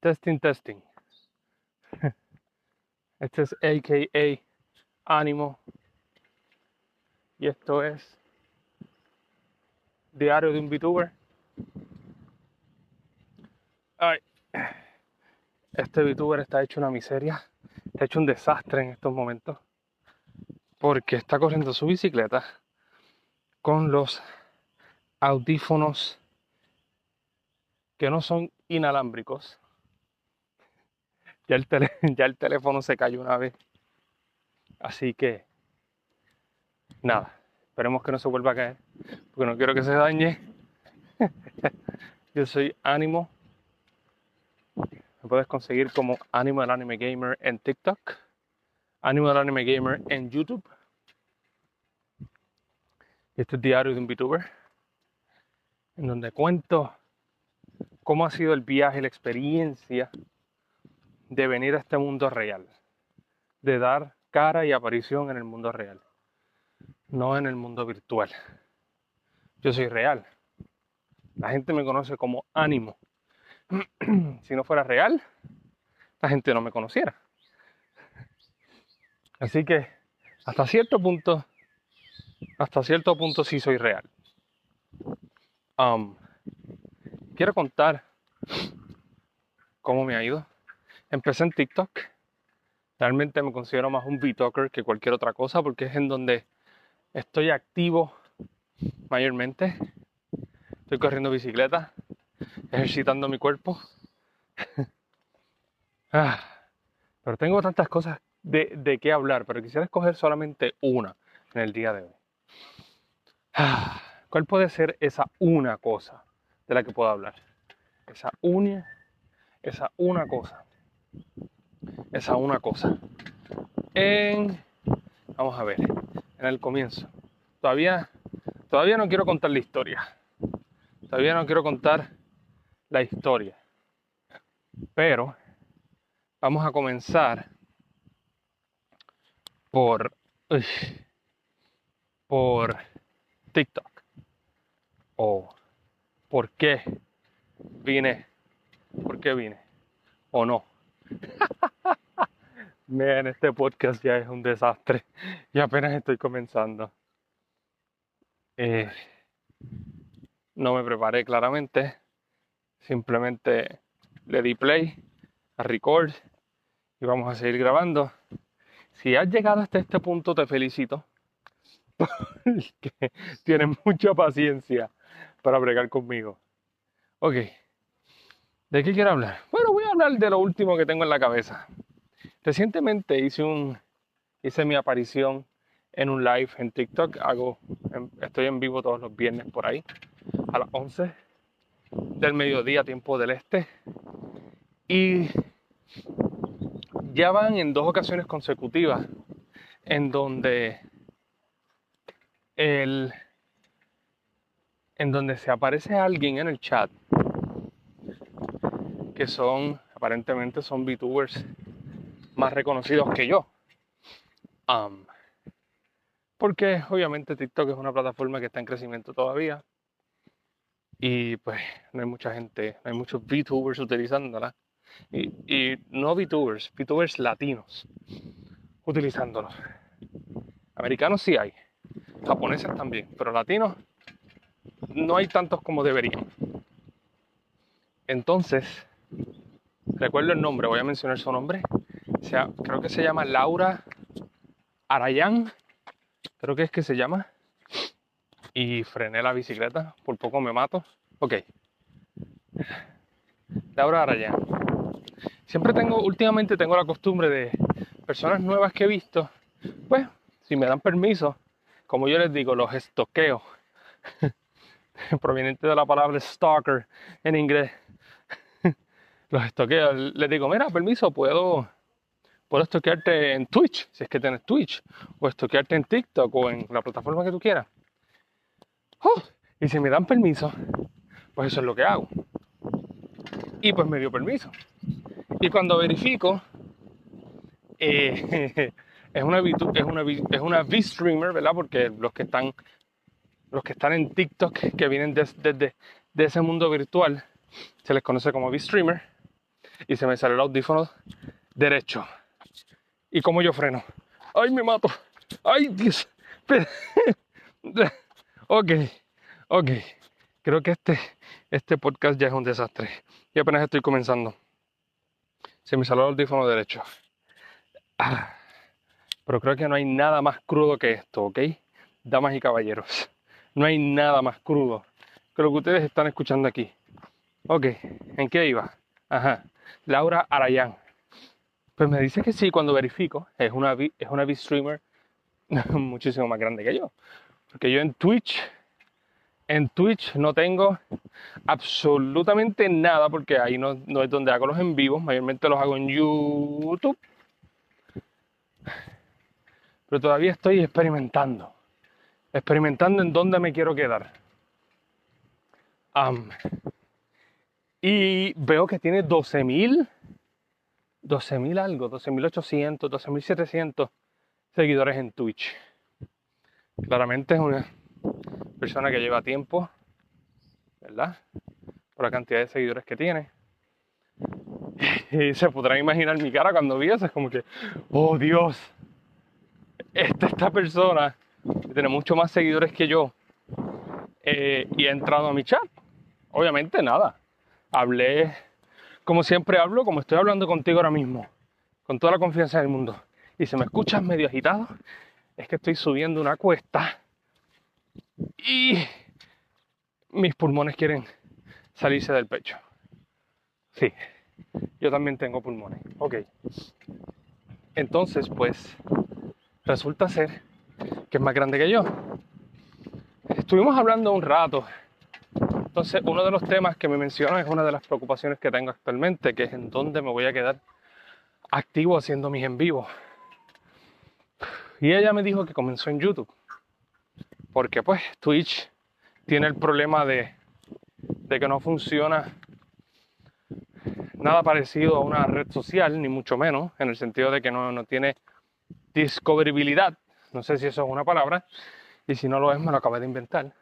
Testing, testing. Este es AKA Ánimo. Y esto es Diario de un VTuber. Ay, este VTuber está hecho una miseria. Está hecho un desastre en estos momentos. Porque está corriendo su bicicleta con los audífonos que no son inalámbricos ya el, teléfono se cayó una vez. Así que, nada, esperemos que no se vuelva a caer, porque no quiero que se dañe. Yo soy Ánimo. Me puedes conseguir como Ánimo el Anime Gamer en TikTok, Ánimo el Anime Gamer en YouTube. Y este es Diario de un VTuber, en donde cuento cómo ha sido el viaje, la experiencia de venir a este mundo real, de dar cara y aparición en el mundo real, no en el mundo virtual. Yo soy real. La gente me conoce como ánimo. si no fuera real, la gente no me conociera. Así que hasta cierto punto, hasta cierto punto sí soy real. Um, quiero contar cómo me ha ido Empecé en TikTok. Realmente me considero más un VTalker que cualquier otra cosa porque es en donde estoy activo mayormente. Estoy corriendo bicicleta, ejercitando mi cuerpo. Ah, pero tengo tantas cosas de, de qué hablar, pero quisiera escoger solamente una en el día de hoy. Ah, ¿Cuál puede ser esa una cosa de la que puedo hablar? Esa una, esa una cosa. Esa una cosa. En, vamos a ver, en el comienzo. Todavía, todavía no quiero contar la historia. Todavía no quiero contar la historia. Pero vamos a comenzar por, por TikTok. O por qué vine, por qué vine, o no. Miren, este podcast ya es un desastre y apenas estoy comenzando. Eh, no me preparé claramente, simplemente le di play a record y vamos a seguir grabando. Si has llegado hasta este punto, te felicito. Porque tienes mucha paciencia para bregar conmigo. Ok, ¿De qué quiero hablar? Bueno, voy a hablar de lo último que tengo en la cabeza. Recientemente hice, un, hice mi aparición en un live en TikTok. Hago, estoy en vivo todos los viernes por ahí, a las 11 del mediodía, tiempo del este. Y ya van en dos ocasiones consecutivas en donde el, en donde se aparece alguien en el chat que son, aparentemente son VTubers más reconocidos que yo. porque obviamente TikTok es una plataforma que está en crecimiento todavía. Y pues no hay mucha gente, no hay muchos VTubers utilizándola. Y, y no VTubers, VTubers latinos utilizándolos. Americanos sí hay, japoneses también, pero latinos no hay tantos como deberían. Entonces, recuerdo el nombre, voy a mencionar su nombre. Creo que se llama Laura Arayán, creo que es que se llama. Y frené la bicicleta, por poco me mato. Ok. Laura Arayán. Siempre tengo, últimamente tengo la costumbre de personas nuevas que he visto, pues, si me dan permiso, como yo les digo, los estoqueo, proveniente de la palabra stalker en inglés los estoqueo. Les digo, mira, permiso, puedo, puedo estoquearte en Twitch, si es que tienes Twitch, o estoquearte en TikTok o en la plataforma que tú quieras. ¡Oh! y si me dan permiso, pues eso es lo que hago. Y pues me dio permiso. Y cuando verifico, eh, es una es una es una V-streamer, ¿verdad? Porque los que están los que están en TikTok que vienen desde de, de, ese mundo virtual se les conoce como V-streamer y se me sale el audífono derecho. ¿Y como yo freno? ¡Ay, me mato! ¡Ay, Dios! ok, ok. Creo que este, este podcast ya es un desastre. Y apenas estoy comenzando. Se me salió el audífono derecho. Ah, pero creo que no hay nada más crudo que esto, ¿ok? Damas y caballeros. No hay nada más crudo que lo que ustedes están escuchando aquí. Ok, ¿en qué iba? Ajá. Laura Arayán. Pues me dice que sí, cuando verifico, es una, es una V-streamer muchísimo más grande que yo. Porque yo en Twitch, en Twitch no tengo absolutamente nada, porque ahí no, no es donde hago los en vivos, mayormente los hago en YouTube. Pero todavía estoy experimentando, experimentando en dónde me quiero quedar. Y veo que tiene 12.000, 12.000 algo, 12.800, 12.700 seguidores en Twitch. Claramente es una persona que lleva tiempo, ¿verdad? Por la cantidad de seguidores que tiene. Y se podrán imaginar mi cara cuando vi eso, es como que, oh Dios, esta, esta persona tiene mucho más seguidores que yo eh, y ha entrado a mi chat. Obviamente nada, hablé como siempre hablo, como estoy hablando contigo ahora mismo, con toda la confianza del mundo y se me escuchas medio agitado, es que estoy subiendo una cuesta y mis pulmones quieren salirse del pecho. Sí, yo también tengo pulmones. Ok. Entonces, pues, resulta ser que es más grande que yo. Estuvimos hablando un rato. Entonces, uno de los temas que me menciona es una de las preocupaciones que tengo actualmente, que es en dónde me voy a quedar activo haciendo mis en vivos. Y ella me dijo que comenzó en YouTube. Porque pues Twitch tiene el problema de, que no funciona nada parecido a una red social, ni mucho menos, en el sentido de que no, no tiene discoverabilidad. No sé si eso es una palabra, y si no lo es, me lo acabé de inventar.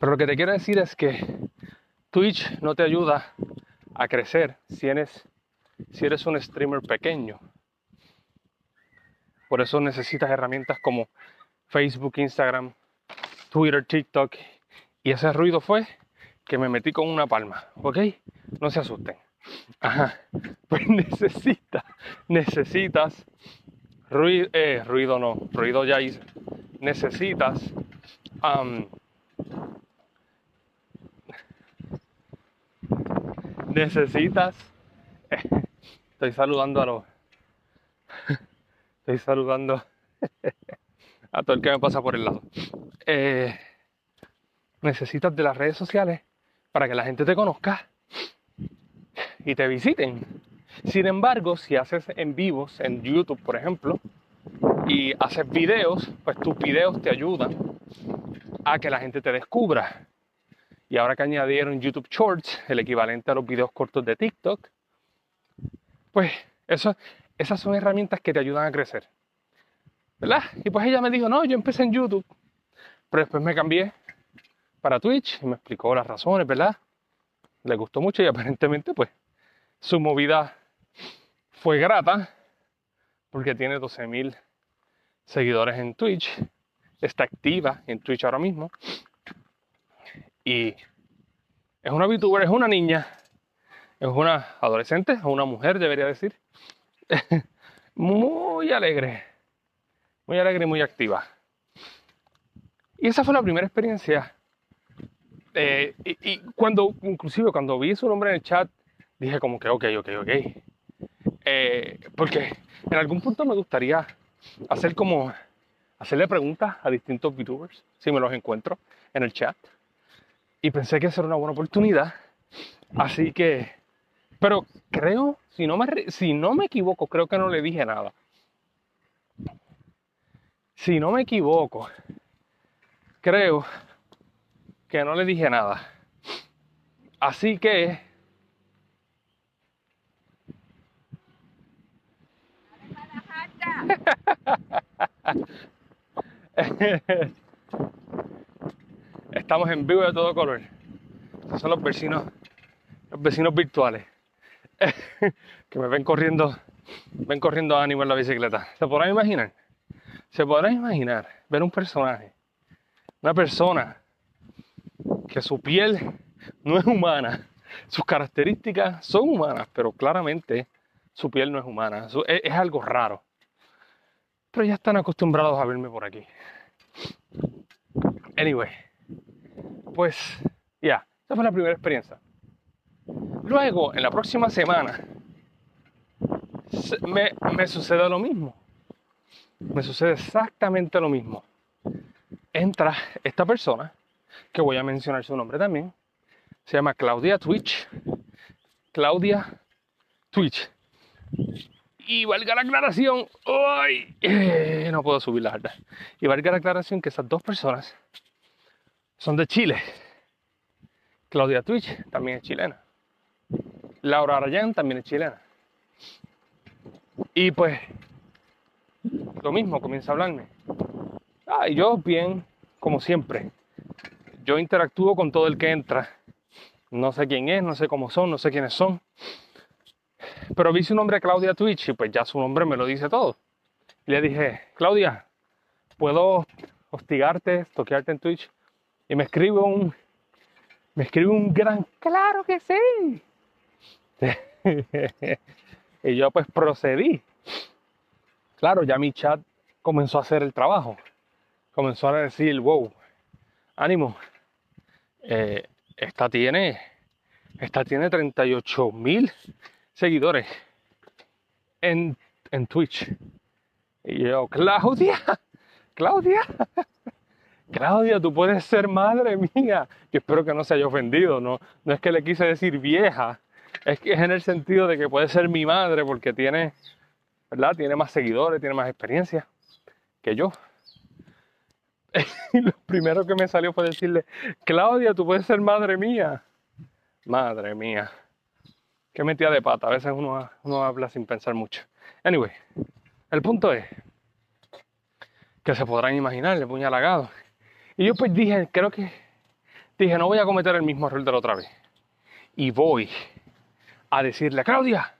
Pero lo que te quiero decir es que Twitch no te ayuda a crecer si eres, si eres un streamer pequeño. Por eso necesitas herramientas como Facebook, Instagram, Twitter, TikTok. Y ese ruido fue que me metí con una palma, ¿ok? No se asusten. Ajá. Pues necesitas, necesitas ruido, eh, ruido no, ruido ya hice. Necesitas necesitas estoy saludando a los Estoy saludando a todo el que me pasa por el lado. Eh, necesitas de las redes sociales para que la gente te conozca y te visiten. Sin embargo, si haces en vivos en YouTube, por ejemplo, y haces videos, pues tus videos te ayudan a que la gente te descubra. Y ahora que añadieron YouTube Shorts, el equivalente a los videos cortos de TikTok, pues esas son herramientas que te ayudan a crecer. ¿Verdad? Y pues ella me dijo, no, yo empecé en YouTube, pero después me cambié para Twitch y me explicó las razones, ¿verdad? Le gustó mucho y aparentemente pues su movida fue grata porque tiene 12.000 seguidores en Twitch, está activa en Twitch ahora mismo es una VTuber, es una niña, es una adolescente, es una mujer debería decir, muy alegre, muy alegre y muy activa. Y esa fue la primera experiencia. Eh, y, cuando, inclusive cuando vi su nombre en el chat, dije como que, ok, ok, ok. Eh, porque en algún punto me gustaría hacer como, hacerle preguntas a distintos VTubers, si me los encuentro en el chat. Y pensé que esa era una buena oportunidad. Así que pero creo, si no, me, si no me equivoco, creo que no le dije nada. Si no me equivoco, creo que no le dije nada. Así que... Estamos en vivo de todo color. Estos son los vecinos, los vecinos virtuales. que me ven corriendo, ven corriendo ánimo en la bicicleta. ¿Se podrán imaginar? ¿Se podrán imaginar ver un personaje, una persona que su piel no es humana, sus características son humanas, pero claramente su piel no es humana, es algo raro. Pero ya están acostumbrados a verme por aquí. Anyway, pues ya, esa fue la primera experiencia. Luego, en la próxima semana, me, me sucede lo mismo. Me sucede exactamente lo mismo. Entra esta persona, que voy a mencionar su nombre también, se llama Claudia Twitch. Claudia Twitch. Y valga la aclaración, ¡ay! Eh, no puedo subir la alta. Y valga la aclaración que esas dos personas son de Chile. Claudia Twitch también es chilena. Laura Arayán también es chilena. Y pues, lo mismo, comienza a hablarme. Ah, y yo bien, como siempre. Yo interactúo con todo el que entra. No sé quién es, no sé cómo son, no sé quiénes son. Pero vi su nombre Claudia Twitch y pues ya su nombre me lo dice todo. Le dije, Claudia, ¿puedo hostigarte, toquearte en Twitch? Y me escribe un, me escribe un gran, claro que sí. y yo pues procedí. Claro, ya mi chat comenzó a hacer el trabajo. Comenzó a decir, wow, ánimo. Eh, esta tiene, esta tiene 38 mil seguidores en, en Twitch. Y yo, Claudia, Claudia, Claudia, tú puedes ser madre mía. Yo espero que no se haya ofendido, no, no es que le quise decir vieja, es que es en el sentido de que puede ser mi madre porque tiene, ¿verdad? Tiene más seguidores, tiene más experiencia que yo. Y lo primero que me salió fue decirle, Claudia, tú puedes ser madre mía. Madre mía. Qué metida de pata. A veces uno, uno habla sin pensar mucho. Anyway, el punto es que se podrán imaginar el puñalagado. Y yo pues dije, creo que dije, no voy a cometer el mismo error de la otra vez. Y voy a decirle, Claudia,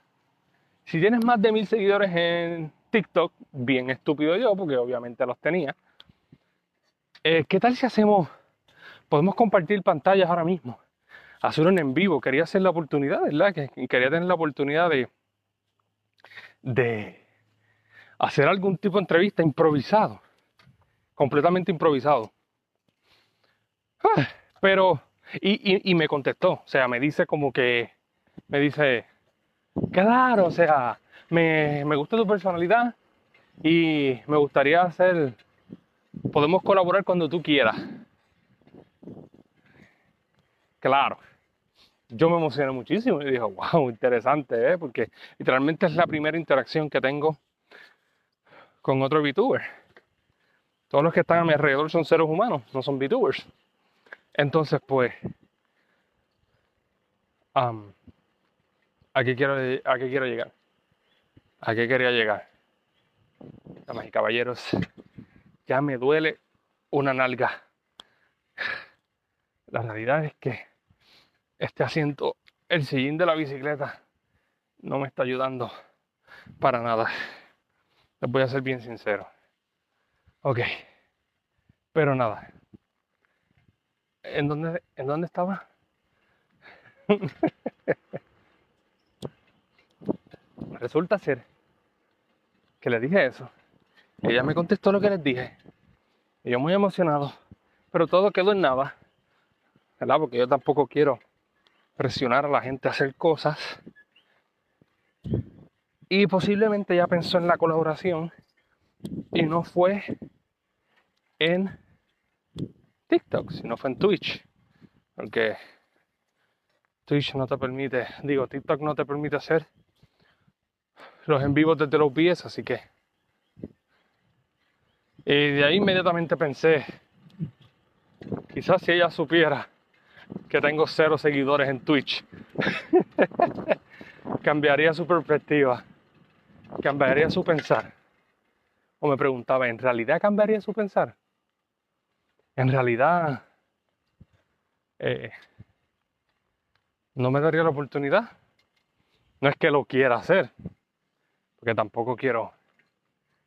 si tienes más de mil seguidores en TikTok, bien estúpido yo, porque obviamente los tenía, eh, ¿qué tal si hacemos, podemos compartir pantallas ahora mismo? Hacer un en vivo, quería hacer la oportunidad, ¿verdad? Que quería tener la oportunidad de, de hacer algún tipo de entrevista improvisado, completamente improvisado. Ah, pero, y, me contestó, o sea, me dice como que, me dice, claro, o sea, me, gusta tu personalidad y me gustaría hacer, podemos colaborar cuando tú quieras. Claro, yo me emocioné muchísimo y dije, wow, interesante, ¿eh? porque literalmente es la primera interacción que tengo con otro VTuber. Todos los que están a mi alrededor son seres humanos, no son VTubers. Entonces, pues, ¿A qué quiero, a qué quiero llegar? ¿A qué quería llegar? Damas y caballeros, ya me duele una nalga. La realidad es que este asiento, el sillín de la bicicleta, no me está ayudando para nada. Les voy a ser bien sincero. Ok. Pero nada. ¿En dónde, en dónde estaba? Resulta ser que le dije eso. Ella me contestó lo que les dije. Y yo muy emocionado. Pero todo quedó en nada. ¿Verdad? Porque yo tampoco quiero presionar a la gente a hacer cosas. Y posiblemente ya pensó en la colaboración. Y no fue en TikTok, sino fue en Twitch. Porque Twitch no te permite, digo, TikTok no te permite hacer los en vivo desde los pies, así que. Y de ahí inmediatamente pensé, quizás si ella supiera que tengo cero seguidores en Twitch, cambiaría su perspectiva, cambiaría su pensar. O me preguntaba, ¿en realidad cambiaría su pensar? En realidad, eh, no me daría la oportunidad No es que lo quiera hacer, porque tampoco quiero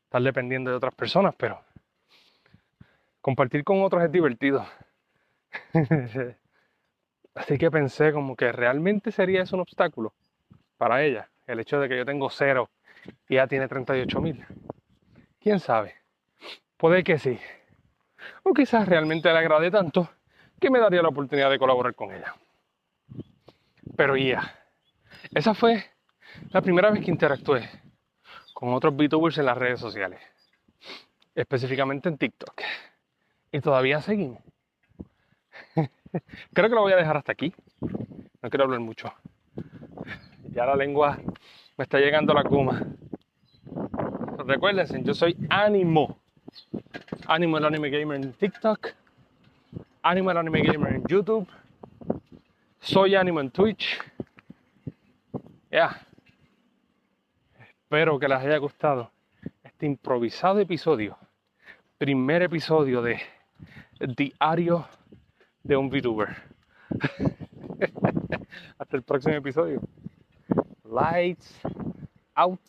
estar dependiendo de otras personas, pero compartir con otros es divertido. Así que pensé como que realmente sería eso un obstáculo para ella, el hecho de que yo tengo cero y ella tiene 38 mil. ¿Quién sabe? Puede que sí. O quizás realmente le agrade tanto que me daría la oportunidad de colaborar con ella. Pero ya, esa fue la primera vez que interactué con otros VTubers en las redes sociales, específicamente en TikTok. Y todavía seguimos. Creo que lo voy a dejar hasta aquí. No quiero hablar mucho. Ya la lengua me está llegando a la cuma. Recuérdense, yo soy Ánimo. Ánimo el Anime Gamer en TikTok. Ánimo el Anime Gamer en YouTube. Soy Ánimo en Twitch. Ya. Espero que les haya gustado este improvisado episodio. Primer episodio de Diario de un VTuber. Hasta el próximo episodio. Lights out.